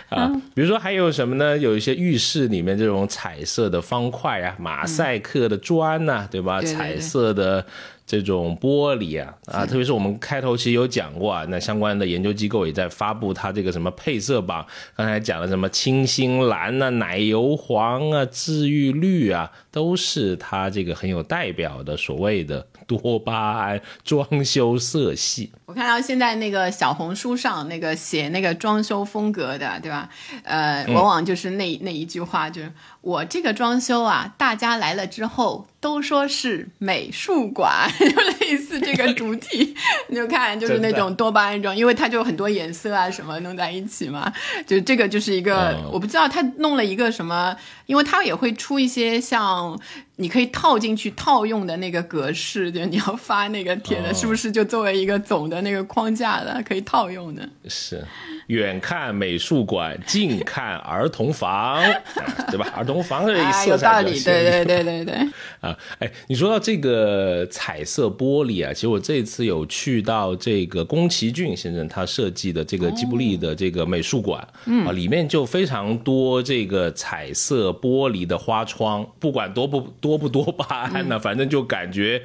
啊，比如说还有什么呢？有一些浴室里面这种彩色的方块啊，马赛克的砖呐，对吧？彩色的这种玻璃啊，啊，特别是我们开头其实有讲过啊，那相关的研究机构也在发布它这个什么配色榜，刚才讲了什么清新蓝啊、奶油黄啊、治愈绿啊，都是它这个很有代表的所谓的。多巴胺装修色系，我看到现在那个小红书上那个写那个装修风格的，对吧？呃，往往就是那那一句话，就是我这个装修啊，大家来了之后都说是美术馆，就类似这个主题。你就看，就是那种多巴胺装，因为它就很多颜色啊什么弄在一起嘛。就这个就是一个，我不知道他弄了一个什么，因为他也会出一些像。now 你可以套进去套用的那个格式，就你要发那个帖的，是不是就作为一个总的那个框架的，可以套用的？是。远看美术馆，近看儿童房，对吧？儿童房的色彩对对对对对。啊，哎，你说到这个彩色玻璃啊，其实我这次有去到这个宫崎骏先生他设计的这个吉卜力的这个美术馆，嗯啊，里面就非常多这个彩色玻璃的花窗，不管多不多不多巴胺呢，反正就感觉。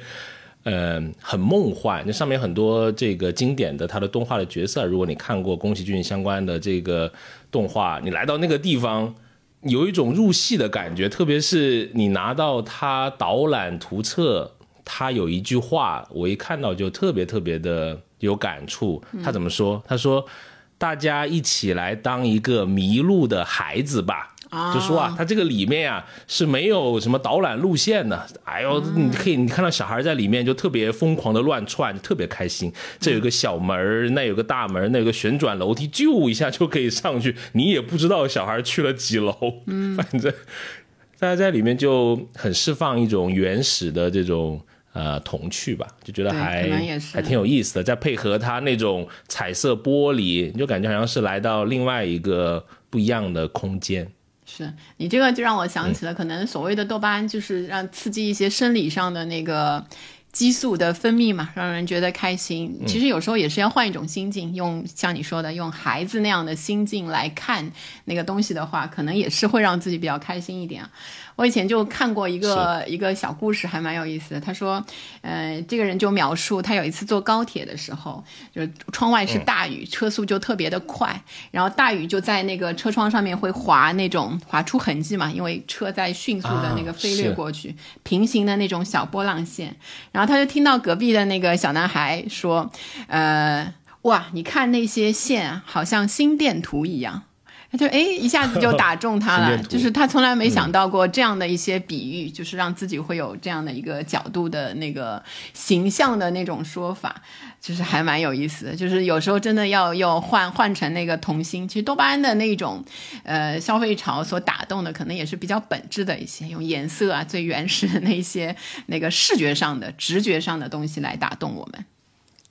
嗯，很梦幻。那上面很多这个经典的他的动画的角色，如果你看过宫崎骏相关的这个动画，你来到那个地方，有一种入戏的感觉。特别是你拿到他导览图册，他有一句话，我一看到就特别特别的有感触。他怎么说？他说：“大家一起来当一个迷路的孩子吧。”就说啊，它这个里面啊是没有什么导览路线的。哎呦，你可以你看到小孩在里面就特别疯狂的乱窜，特别开心。这有个小门那有个大门，那有个旋转楼梯，就一下就可以上去。你也不知道小孩去了几楼，嗯，反正大家在里面就很释放一种原始的这种呃童趣吧，就觉得还还挺有意思的。再配合它那种彩色玻璃，你就感觉好像是来到另外一个不一样的空间。是你这个就让我想起了，可能所谓的多巴胺就是让刺激一些生理上的那个激素的分泌嘛，让人觉得开心。其实有时候也是要换一种心境，用像你说的，用孩子那样的心境来看那个东西的话，可能也是会让自己比较开心一点。我以前就看过一个一个小故事，还蛮有意思的。他说，呃，这个人就描述他有一次坐高铁的时候，就是窗外是大雨，车速就特别的快，然后大雨就在那个车窗上面会划那种划出痕迹嘛，因为车在迅速的那个飞掠过去，平行的那种小波浪线。然后他就听到隔壁的那个小男孩说，呃，哇，你看那些线啊，好像心电图一样。他就哎，一下子就打中他了，就是他从来没想到过这样的一些比喻，就是让自己会有这样的一个角度的那个形象的那种说法，就是还蛮有意思的。就是有时候真的要要换换成那个童心，其实多巴胺的那种呃消费潮所打动的，可能也是比较本质的一些，用颜色啊最原始的那些那个视觉上的直觉上的东西来打动我们。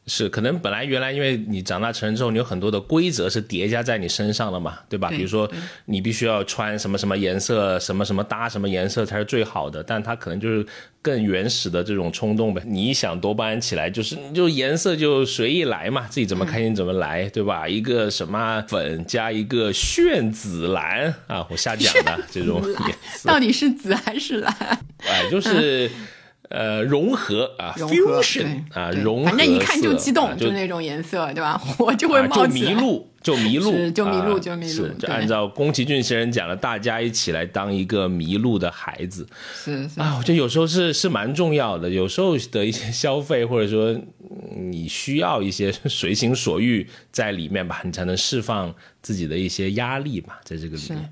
是，可能本来原来因为你长大成人之后，你有很多的规则是叠加在你身上的嘛，对吧？比如说你必须要穿什么什么颜色，什么什么搭什么颜色才是最好的，但它可能就是更原始的这种冲动呗。你一想多巴胺起来，就是就颜色就随意来嘛，自己怎么开心怎么来，对吧？一个什么粉加一个炫紫蓝啊，我瞎讲的这种颜色，到底是紫还是蓝？哎，就是。呃，融合啊，fusion 啊，融合，反正一看就激动，就那种颜色，对吧？我就会冒就迷路，就迷路，就迷路，就迷路。就按照宫崎骏先生讲的，大家一起来当一个迷路的孩子。是是啊，我觉得有时候是是蛮重要的。有时候的一些消费，或者说你需要一些随心所欲在里面吧，你才能释放自己的一些压力吧，在这个里面是。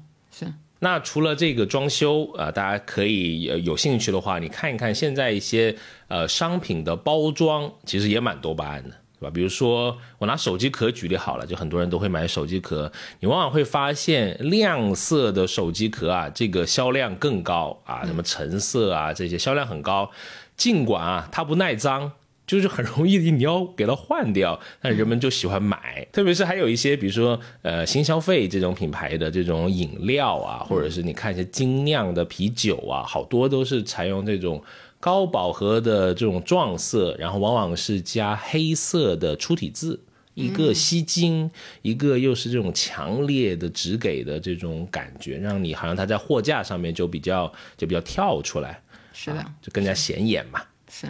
那除了这个装修啊，大家可以有兴趣的话，你看一看现在一些呃商品的包装，其实也蛮多巴胺的，对吧？比如说我拿手机壳举例好了，就很多人都会买手机壳，你往往会发现亮色的手机壳啊，这个销量更高啊，什么橙色啊这些销量很高，尽管啊它不耐脏。就是很容易，你要给它换掉，但人们就喜欢买，特别是还有一些，比如说呃新消费这种品牌的这种饮料啊，或者是你看一些精酿的啤酒啊，好多都是采用这种高饱和的这种撞色，然后往往是加黑色的出体字，一个吸睛，一个又是这种强烈的直给的这种感觉，让你好像它在货架上面就比较就比较跳出来，是的，就更加显眼嘛，是。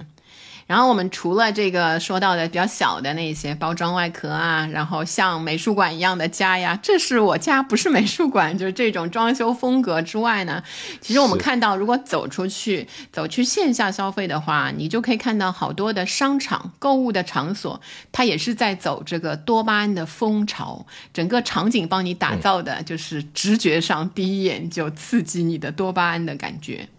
然后我们除了这个说到的比较小的那些包装外壳啊，然后像美术馆一样的家呀，这是我家不是美术馆，就是这种装修风格之外呢，其实我们看到，如果走出去，走去线下消费的话，你就可以看到好多的商场、购物的场所，它也是在走这个多巴胺的风潮，整个场景帮你打造的就是直觉上第一眼就刺激你的多巴胺的感觉。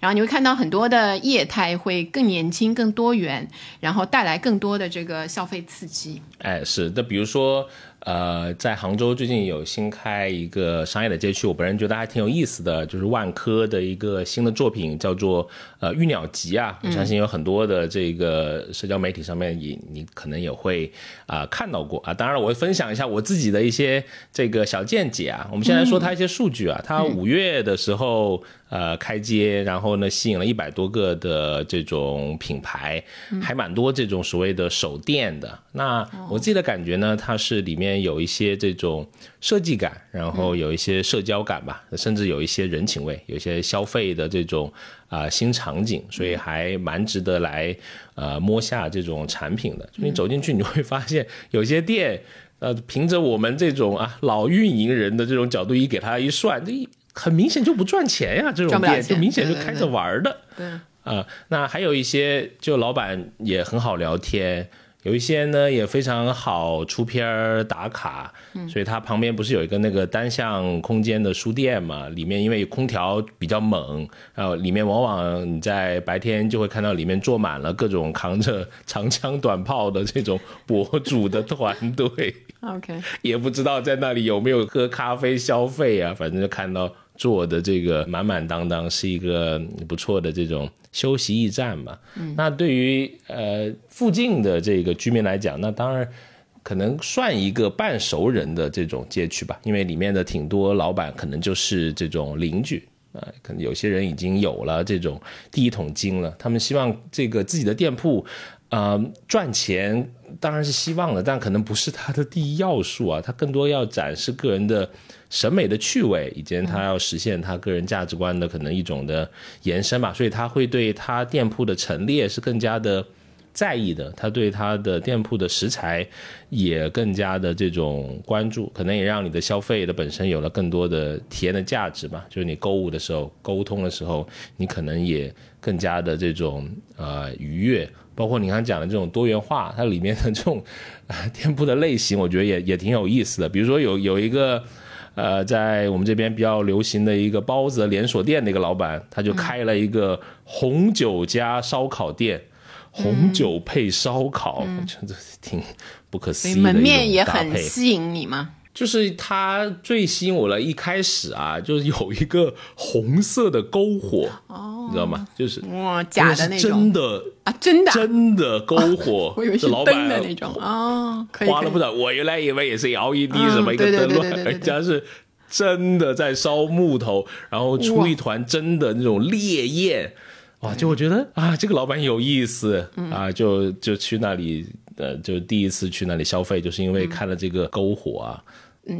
然后你会看到很多的业态会更年轻、更多元，然后带来更多的这个消费刺激。哎，是那比如说。呃，在杭州最近有新开一个商业的街区，我本人觉得还挺有意思的，就是万科的一个新的作品，叫做呃玉鸟集啊。我相信有很多的这个社交媒体上面，你你可能也会啊看到过啊。当然，我会分享一下我自己的一些这个小见解啊。我们先来说它一些数据啊，它五月的时候呃开街，然后呢吸引了一百多个的这种品牌，还蛮多这种所谓的手店的。那我自己的感觉呢，它是里面。有一些这种设计感，然后有一些社交感吧，甚至有一些人情味，有一些消费的这种啊新场景，所以还蛮值得来呃摸下这种产品的。你走进去你会发现，有些店呃凭着我们这种啊老运营人的这种角度一给他一算，这很明显就不赚钱呀，这种店就明显就开着玩的。对啊，那还有一些就老板也很好聊天。有一些呢也非常好出片儿打卡，所以它旁边不是有一个那个单向空间的书店嘛？里面因为空调比较猛，然后里面往往你在白天就会看到里面坐满了各种扛着长枪短炮的这种博主的团队。OK，也不知道在那里有没有喝咖啡消费啊，反正就看到。做的这个满满当当是一个不错的这种休息驿站嘛？那对于呃附近的这个居民来讲，那当然可能算一个半熟人的这种街区吧，因为里面的挺多老板可能就是这种邻居啊，可能有些人已经有了这种第一桶金了，他们希望这个自己的店铺啊赚钱当然是希望的，但可能不是他的第一要素啊，他更多要展示个人的。审美的趣味，以及他要实现他个人价值观的可能一种的延伸吧，所以他会对他店铺的陈列是更加的在意的，他对他的店铺的食材也更加的这种关注，可能也让你的消费的本身有了更多的体验的价值吧。就是你购物的时候、沟通的时候，你可能也更加的这种呃愉悦，包括你刚讲的这种多元化，它里面的这种 店铺的类型，我觉得也也挺有意思的。比如说有有一个。呃，在我们这边比较流行的一个包子连锁店的一个老板，他就开了一个红酒加烧烤店，红酒配烧烤，我觉得挺不可思议的门面也很吸引你吗？就是它最吸引我了。一开始啊，就是有一个红色的篝火，哦，你知道吗？就是哇，假的那种，真的啊，真的真的篝火，我以为是灯的那种哦，花了不少。我原来以为也是 LED 什么一个灯笼，人家是真的在烧木头，然后出一团真的那种烈焰，哇！就我觉得啊，这个老板有意思啊，就就去那里。呃，就第一次去那里消费，就是因为看了这个篝火啊。嗯，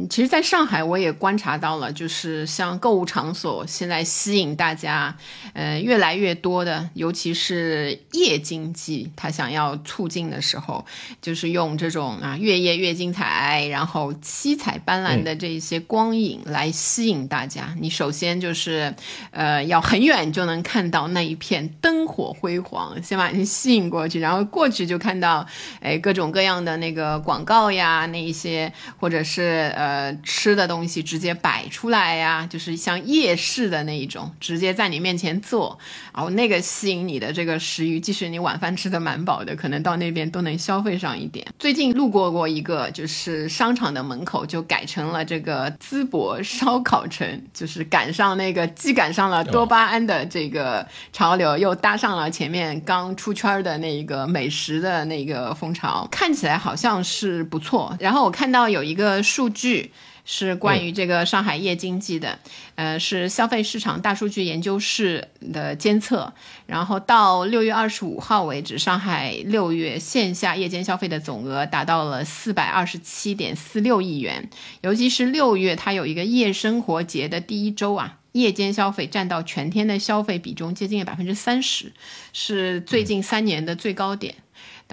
其实，在上海我也观察到了，就是像购物场所现在吸引大家，呃，越来越多的，尤其是夜经济，他想要促进的时候，就是用这种啊越夜越精彩，然后七彩斑斓的这些光影来吸引大家。你首先就是，呃，要很远就能看到那一片灯火辉煌，先把你吸引过去，然后过去就看到，哎，各种各样的那个广告呀，那一些或者是。呃，吃的东西直接摆出来呀，就是像夜市的那一种，直接在你面前做，然后那个吸引你的这个食欲，即使你晚饭吃的蛮饱的，可能到那边都能消费上一点。最近路过过一个，就是商场的门口就改成了这个淄博烧烤城，就是赶上那个既赶上了多巴胺的这个潮流，又搭上了前面刚出圈的那一个美食的那个风潮，看起来好像是不错。然后我看到有一个数据。据是关于这个上海夜经济的，呃，是消费市场大数据研究室的监测，然后到六月二十五号为止，上海六月线下夜间消费的总额达到了四百二十七点四六亿元，尤其是六月，它有一个夜生活节的第一周啊，夜间消费占到全天的消费比重接近了百分之三十，是最近三年的最高点。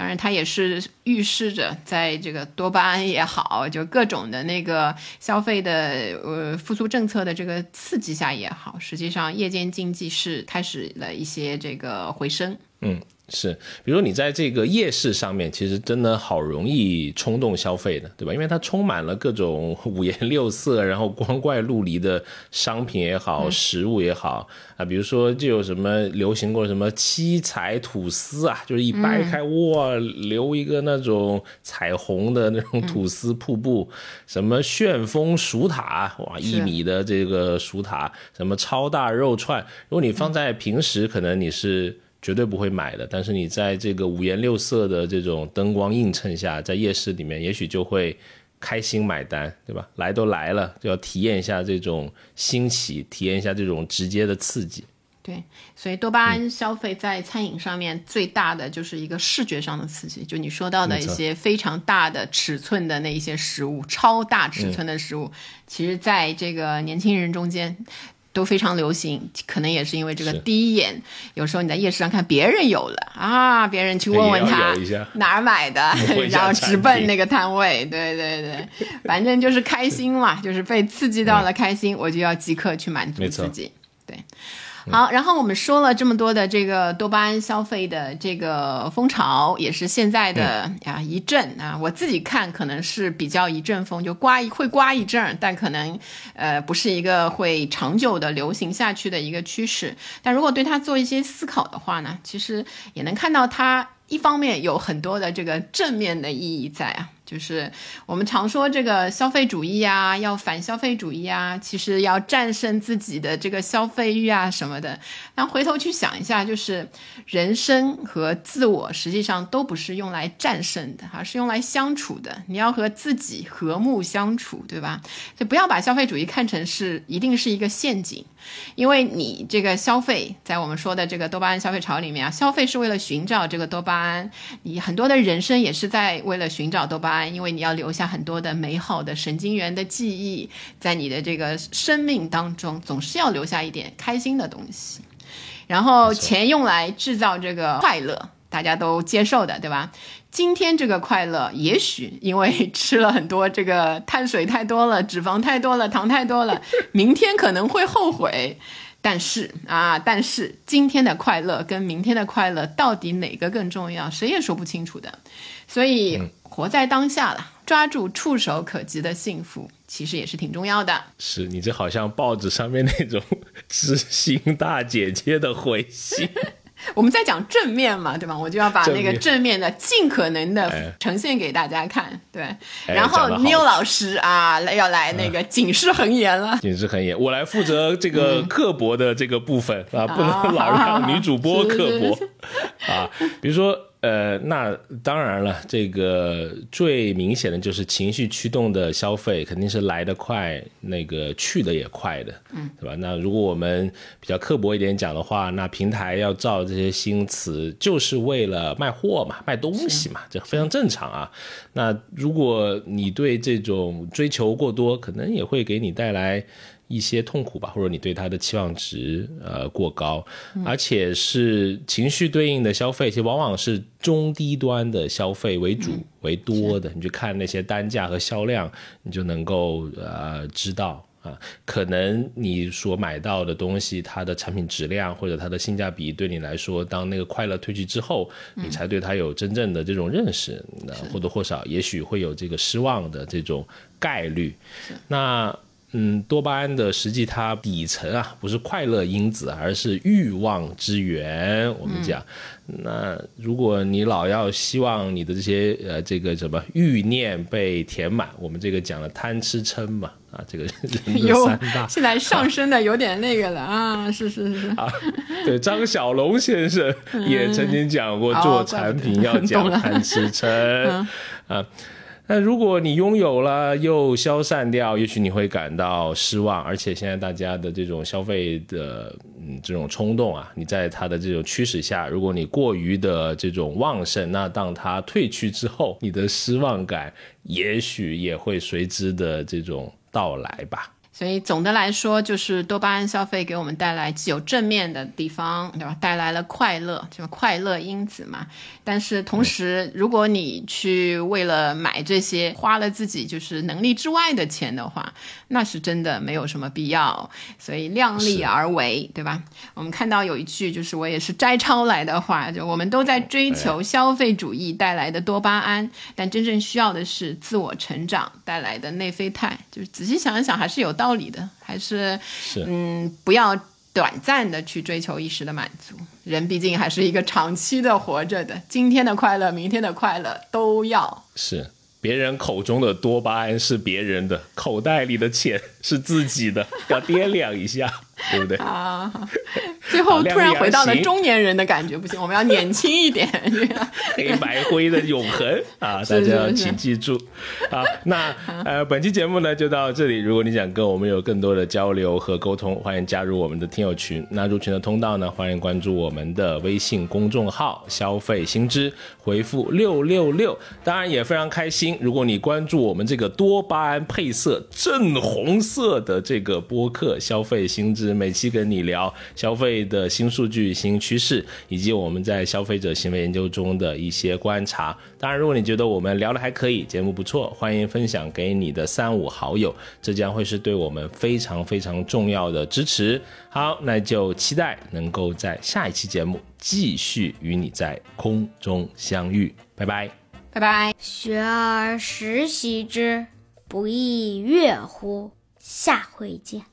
当然，它也是预示着，在这个多巴胺也好，就各种的那个消费的呃复苏政策的这个刺激下也好，实际上夜间经济是开始了一些这个回升。嗯。是，比如你在这个夜市上面，其实真的好容易冲动消费的，对吧？因为它充满了各种五颜六色，然后光怪陆离的商品也好，食物也好啊。比如说，就有什么流行过什么七彩吐司啊，就是一掰开，哇，留一个那种彩虹的那种吐司瀑布；什么旋风薯塔，哇，一米的这个薯塔；什么超大肉串。如果你放在平时，可能你是。绝对不会买的，但是你在这个五颜六色的这种灯光映衬下，在夜市里面，也许就会开心买单，对吧？来都来了，就要体验一下这种新奇，体验一下这种直接的刺激。对，所以多巴胺消费在餐饮上面最大的就是一个视觉上的刺激，就你说到的一些非常大的尺寸的那一些食物，超大尺寸的食物，其实在这个年轻人中间。都非常流行，可能也是因为这个第一眼，有时候你在夜市上看别人有了啊，别人去问问他哪儿买的，然后直奔那个摊位，对对对，反正就是开心嘛，就是被刺激到了开心，我就要即刻去满足自己，对。好，然后我们说了这么多的这个多巴胺消费的这个风潮，也是现在的啊一阵啊，我自己看可能是比较一阵风，就刮一会刮一阵，但可能呃不是一个会长久的流行下去的一个趋势。但如果对它做一些思考的话呢，其实也能看到它一方面有很多的这个正面的意义在啊。就是我们常说这个消费主义啊，要反消费主义啊，其实要战胜自己的这个消费欲啊什么的。然后回头去想一下，就是人生和自我实际上都不是用来战胜的，而是用来相处的。你要和自己和睦相处，对吧？就不要把消费主义看成是一定是一个陷阱。因为你这个消费，在我们说的这个多巴胺消费潮里面啊，消费是为了寻找这个多巴胺，你很多的人生也是在为了寻找多巴胺，因为你要留下很多的美好的神经元的记忆，在你的这个生命当中，总是要留下一点开心的东西。然后钱用来制造这个快乐，大家都接受的，对吧？今天这个快乐，也许因为 吃了很多这个碳水太多了，脂肪太多了，糖太多了，明天可能会后悔。但是啊，但是今天的快乐跟明天的快乐到底哪个更重要，谁也说不清楚的。所以活在当下了，抓住触手可及的幸福，其实也是挺重要的。是你这好像报纸上面那种知心大姐姐的回信。我们在讲正面嘛，对吧？我就要把那个正面的尽可能的呈现给大家看，对。然后 Neil 老师啊，要来那个警示横言了，警示横言。我来负责这个刻薄的这个部分啊，不能老让女主播刻薄 啊。比如说。呃，那当然了，这个最明显的就是情绪驱动的消费，肯定是来得快，那个去的也快的，嗯，对吧？那如果我们比较刻薄一点讲的话，那平台要造这些新词，就是为了卖货嘛，卖东西嘛，这非常正常啊。那如果你对这种追求过多，可能也会给你带来。一些痛苦吧，或者你对它的期望值呃过高，而且是情绪对应的消费，其实往往是中低端的消费为主为多的。你去看那些单价和销量，你就能够呃知道啊，可能你所买到的东西，它的产品质量或者它的性价比，对你来说，当那个快乐褪去之后，你才对它有真正的这种认识，那或多或少也许会有这个失望的这种概率。那。嗯，多巴胺的实际它底层啊，不是快乐因子，而是欲望之源。我们讲，那如果你老要希望你的这些呃这个什么欲念被填满，我们这个讲了贪吃撑嘛，啊，这个人的三大，现在上升的有点那个了啊，是是是 啊，对，张小龙先生也曾经讲过，做产品要讲贪吃撑 啊。那如果你拥有了又消散掉，也许你会感到失望。而且现在大家的这种消费的嗯这种冲动啊，你在它的这种驱使下，如果你过于的这种旺盛，那当它退去之后，你的失望感也许也会随之的这种到来吧。所以总的来说，就是多巴胺消费给我们带来既有正面的地方，对吧？带来了快乐，就快乐因子嘛。但是同时，如果你去为了买这些花了自己就是能力之外的钱的话，那是真的没有什么必要。所以量力而为，对吧？我们看到有一句就是我也是摘抄来的话，就我们都在追求消费主义带来的多巴胺，但真正需要的是自我成长带来的内啡肽。就是仔细想一想，还是有道。道理的，还是是嗯，不要短暂的去追求一时的满足。人毕竟还是一个长期的活着的，今天的快乐，明天的快乐都要是。别人口中的多巴胺是别人的，口袋里的钱是自己的，要掂量一下，对不对？啊，最后突然回到了中年人的感觉，不行，我们要年轻一点。黑白灰的永恒啊，大家要请记住。啊，那呃，本期节目呢就到这里。如果你想跟我们有更多的交流和沟通，欢迎加入我们的听友群。那入群的通道呢，欢迎关注我们的微信公众号“消费新知”，回复六六六。当然也非常开心。如果你关注我们这个多巴胺配色正红色的这个播客《消费新知》，每期跟你聊消费的新数据、新趋势，以及我们在消费者行为研究中的一些观察。当然，如果你觉得我们聊的还可以，节目不错，欢迎分享给你的三五好友，这将会是对我们非常非常重要的支持。好，那就期待能够在下一期节目继续与你在空中相遇。拜拜。拜拜。学而时习之，不亦说乎？下回见。